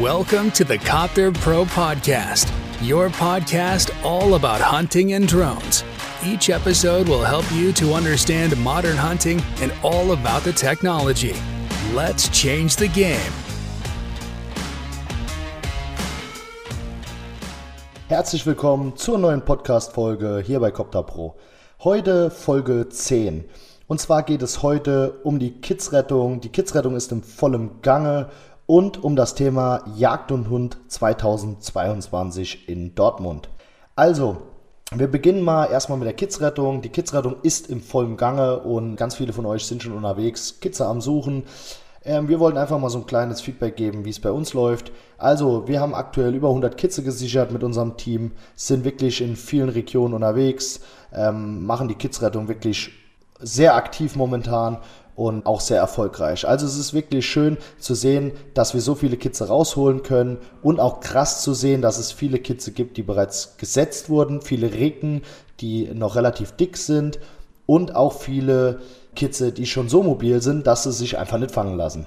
Welcome to the Copter Pro Podcast, your podcast all about hunting and drones. Each episode will help you to understand modern hunting and all about the technology. Let's change the game. Herzlich willkommen zur neuen Podcast-Folge hier bei Copter Pro. Heute Folge 10. Und zwar geht es heute um die Kidsrettung. Die Kidsrettung ist im vollen Gange und um das Thema Jagd und Hund 2022 in Dortmund. Also, wir beginnen mal erstmal mit der Kidsrettung. Die Kidsrettung ist im vollen Gange und ganz viele von euch sind schon unterwegs, Kitze am Suchen. Ähm, wir wollten einfach mal so ein kleines Feedback geben, wie es bei uns läuft. Also, wir haben aktuell über 100 Kitze gesichert mit unserem Team, sind wirklich in vielen Regionen unterwegs, ähm, machen die Kidsrettung wirklich sehr aktiv momentan und auch sehr erfolgreich. Also es ist wirklich schön zu sehen, dass wir so viele Kitze rausholen können und auch krass zu sehen, dass es viele Kitze gibt, die bereits gesetzt wurden, viele Recken, die noch relativ dick sind und auch viele Kitze, die schon so mobil sind, dass sie sich einfach nicht fangen lassen.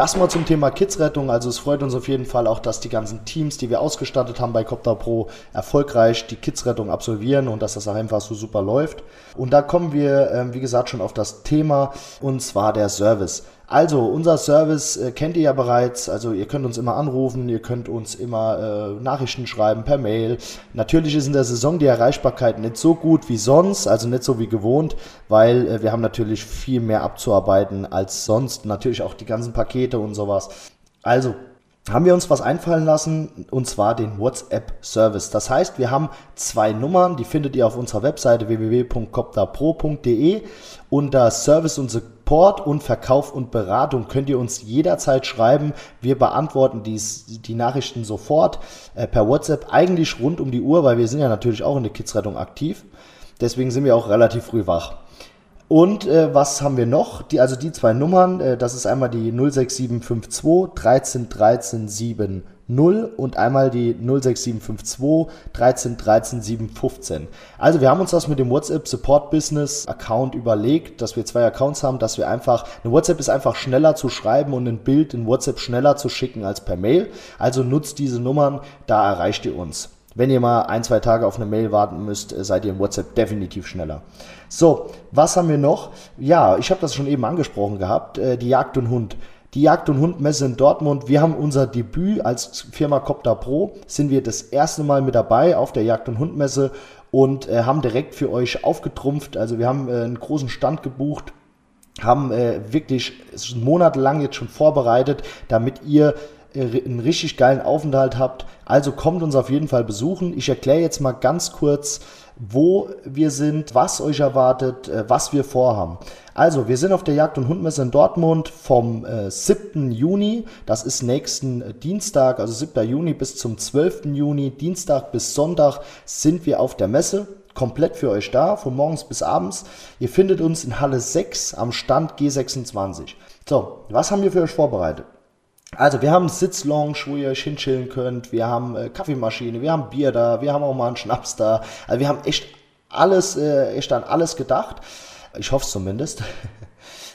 Das mal zum Thema Kidsrettung. Also es freut uns auf jeden Fall auch, dass die ganzen Teams, die wir ausgestattet haben bei Copter Pro, erfolgreich die Kidsrettung absolvieren und dass das einfach so super läuft. Und da kommen wir, ähm, wie gesagt, schon auf das Thema und zwar der Service. Also, unser Service äh, kennt ihr ja bereits. Also, ihr könnt uns immer anrufen, ihr könnt uns immer äh, Nachrichten schreiben per Mail. Natürlich ist in der Saison die Erreichbarkeit nicht so gut wie sonst, also nicht so wie gewohnt, weil äh, wir haben natürlich viel mehr abzuarbeiten als sonst. Natürlich auch die ganzen Pakete und sowas. Also, haben wir uns was einfallen lassen und zwar den WhatsApp-Service. Das heißt, wir haben zwei Nummern, die findet ihr auf unserer Webseite www.copterpro.de unter Service und Support und Verkauf und Beratung könnt ihr uns jederzeit schreiben. Wir beantworten dies, die Nachrichten sofort äh, per WhatsApp, eigentlich rund um die Uhr, weil wir sind ja natürlich auch in der Kidsrettung aktiv. Deswegen sind wir auch relativ früh wach. Und äh, was haben wir noch? Die, also die zwei Nummern, äh, das ist einmal die 06752 13 13 7 0 und einmal die 06752 13 13 715. Also wir haben uns das mit dem WhatsApp Support Business Account überlegt, dass wir zwei Accounts haben, dass wir einfach, eine WhatsApp ist einfach schneller zu schreiben und ein Bild in WhatsApp schneller zu schicken als per Mail. Also nutzt diese Nummern, da erreicht ihr uns. Wenn ihr mal ein, zwei Tage auf eine Mail warten müsst, äh, seid ihr im WhatsApp definitiv schneller. So, was haben wir noch? Ja, ich habe das schon eben angesprochen gehabt, äh, die Jagd und Hund. Die Jagd- und Hundmesse in Dortmund. Wir haben unser Debüt als Firma Copter Pro. Sind wir das erste Mal mit dabei auf der Jagd- und Hundmesse und äh, haben direkt für euch aufgetrumpft. Also wir haben äh, einen großen Stand gebucht, haben äh, wirklich monatelang jetzt schon vorbereitet, damit ihr äh, einen richtig geilen Aufenthalt habt. Also kommt uns auf jeden Fall besuchen. Ich erkläre jetzt mal ganz kurz, wo wir sind, was euch erwartet, äh, was wir vorhaben. Also, wir sind auf der Jagd- und Hundmesse in Dortmund vom äh, 7. Juni, das ist nächsten äh, Dienstag, also 7. Juni bis zum 12. Juni, Dienstag bis Sonntag sind wir auf der Messe komplett für euch da, von morgens bis abends. Ihr findet uns in Halle 6 am Stand G26. So, was haben wir für euch vorbereitet? Also wir haben Sitzlounge, wo ihr euch hinchillen könnt, wir haben äh, Kaffeemaschine, wir haben Bier da, wir haben auch mal einen Schnaps da. Also wir haben echt alles, äh, echt an alles gedacht. Ich hoffe es zumindest.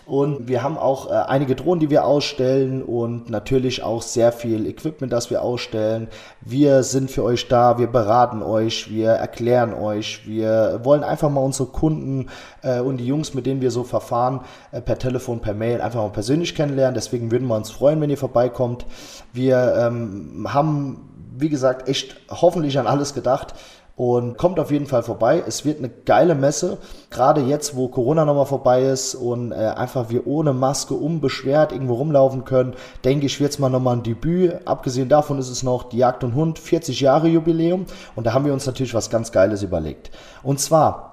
Und wir haben auch äh, einige Drohnen, die wir ausstellen und natürlich auch sehr viel Equipment, das wir ausstellen. Wir sind für euch da, wir beraten euch, wir erklären euch, wir wollen einfach mal unsere Kunden äh, und die Jungs, mit denen wir so verfahren, äh, per Telefon, per Mail einfach mal persönlich kennenlernen. Deswegen würden wir uns freuen, wenn ihr vorbeikommt. Wir ähm, haben, wie gesagt, echt hoffentlich an alles gedacht und kommt auf jeden Fall vorbei. Es wird eine geile Messe, gerade jetzt, wo Corona nochmal vorbei ist und äh, einfach wir ohne Maske unbeschwert irgendwo rumlaufen können, denke ich, wird es mal nochmal ein Debüt. Abgesehen davon ist es noch die Jagd und Hund 40 Jahre Jubiläum und da haben wir uns natürlich was ganz Geiles überlegt. Und zwar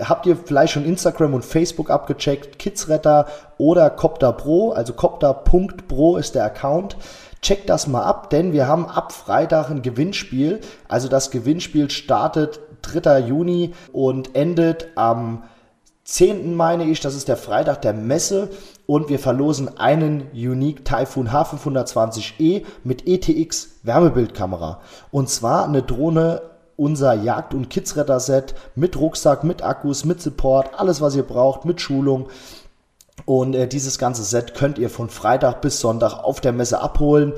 Habt ihr vielleicht schon Instagram und Facebook abgecheckt? Kidsretter oder Copter Pro, also Copter.pro ist der Account. Checkt das mal ab, denn wir haben ab Freitag ein Gewinnspiel. Also das Gewinnspiel startet 3. Juni und endet am 10. meine ich, das ist der Freitag der Messe und wir verlosen einen Unique Typhoon H520E mit ETX Wärmebildkamera. Und zwar eine Drohne unser Jagd- und Kidsretter-Set mit Rucksack, mit Akkus, mit Support, alles was ihr braucht, mit Schulung. Und äh, dieses ganze Set könnt ihr von Freitag bis Sonntag auf der Messe abholen.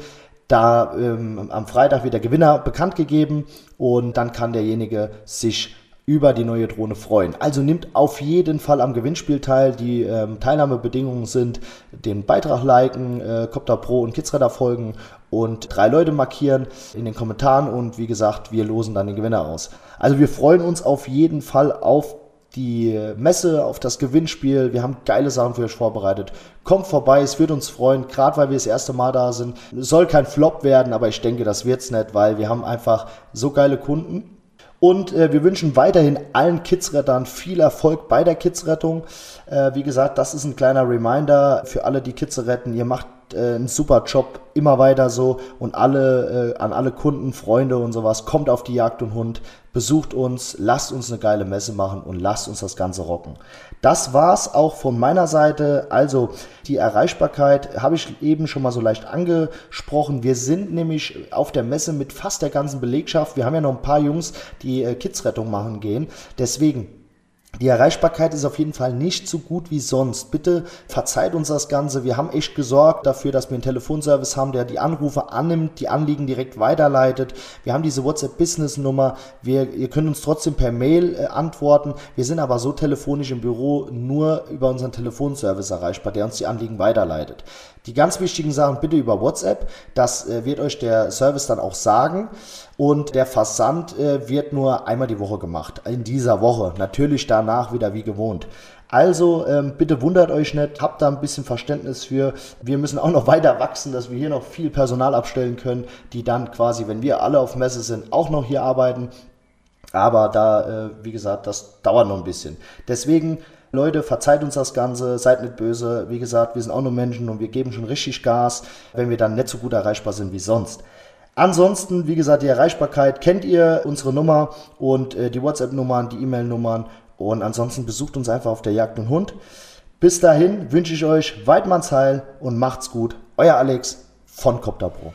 da ähm, am Freitag wird der Gewinner bekannt gegeben und dann kann derjenige sich über die neue Drohne freuen. Also nimmt auf jeden Fall am Gewinnspiel teil. Die ähm, Teilnahmebedingungen sind den Beitrag liken, äh, Copter Pro und Kidsradar folgen und drei Leute markieren in den Kommentaren und wie gesagt, wir losen dann den Gewinner aus. Also wir freuen uns auf jeden Fall auf die Messe, auf das Gewinnspiel. Wir haben geile Sachen für euch vorbereitet. Kommt vorbei, es wird uns freuen, gerade weil wir das erste Mal da sind. Es soll kein Flop werden, aber ich denke, das wird's nicht, weil wir haben einfach so geile Kunden. Und äh, wir wünschen weiterhin allen Kidsrettern viel Erfolg bei der Kidsrettung. Äh, wie gesagt, das ist ein kleiner Reminder für alle, die Kids retten. Ihr macht äh, einen super Job, immer weiter so und alle äh, an alle Kunden, Freunde und sowas, kommt auf die Jagd und Hund, besucht uns, lasst uns eine geile Messe machen und lasst uns das Ganze rocken. Das war's auch von meiner Seite. Also die Erreichbarkeit habe ich eben schon mal so leicht angesprochen. Wir sind nämlich auf der Messe mit fast der ganzen Belegschaft. Wir haben ja noch ein paar Jungs, die äh, Kidsrettung machen gehen. Deswegen die Erreichbarkeit ist auf jeden Fall nicht so gut wie sonst. Bitte verzeiht uns das Ganze. Wir haben echt gesorgt dafür, dass wir einen Telefonservice haben, der die Anrufe annimmt, die Anliegen direkt weiterleitet. Wir haben diese WhatsApp-Business-Nummer. Ihr könnt uns trotzdem per Mail äh, antworten. Wir sind aber so telefonisch im Büro nur über unseren Telefonservice erreichbar, der uns die Anliegen weiterleitet. Die ganz wichtigen Sachen bitte über WhatsApp. Das äh, wird euch der Service dann auch sagen. Und der Versand äh, wird nur einmal die Woche gemacht. In dieser Woche. Natürlich danach wieder wie gewohnt. Also ähm, bitte wundert euch nicht, habt da ein bisschen Verständnis für. Wir müssen auch noch weiter wachsen, dass wir hier noch viel Personal abstellen können, die dann quasi, wenn wir alle auf Messe sind, auch noch hier arbeiten. Aber da, äh, wie gesagt, das dauert noch ein bisschen. Deswegen Leute, verzeiht uns das Ganze, seid nicht böse. Wie gesagt, wir sind auch nur Menschen und wir geben schon richtig Gas, wenn wir dann nicht so gut erreichbar sind wie sonst. Ansonsten, wie gesagt, die Erreichbarkeit kennt ihr, unsere Nummer und äh, die WhatsApp-Nummern, die E-Mail-Nummern. Und ansonsten besucht uns einfach auf der Jagd und Hund. Bis dahin wünsche ich euch Weidmannsheil und macht's gut. Euer Alex von Copter Pro.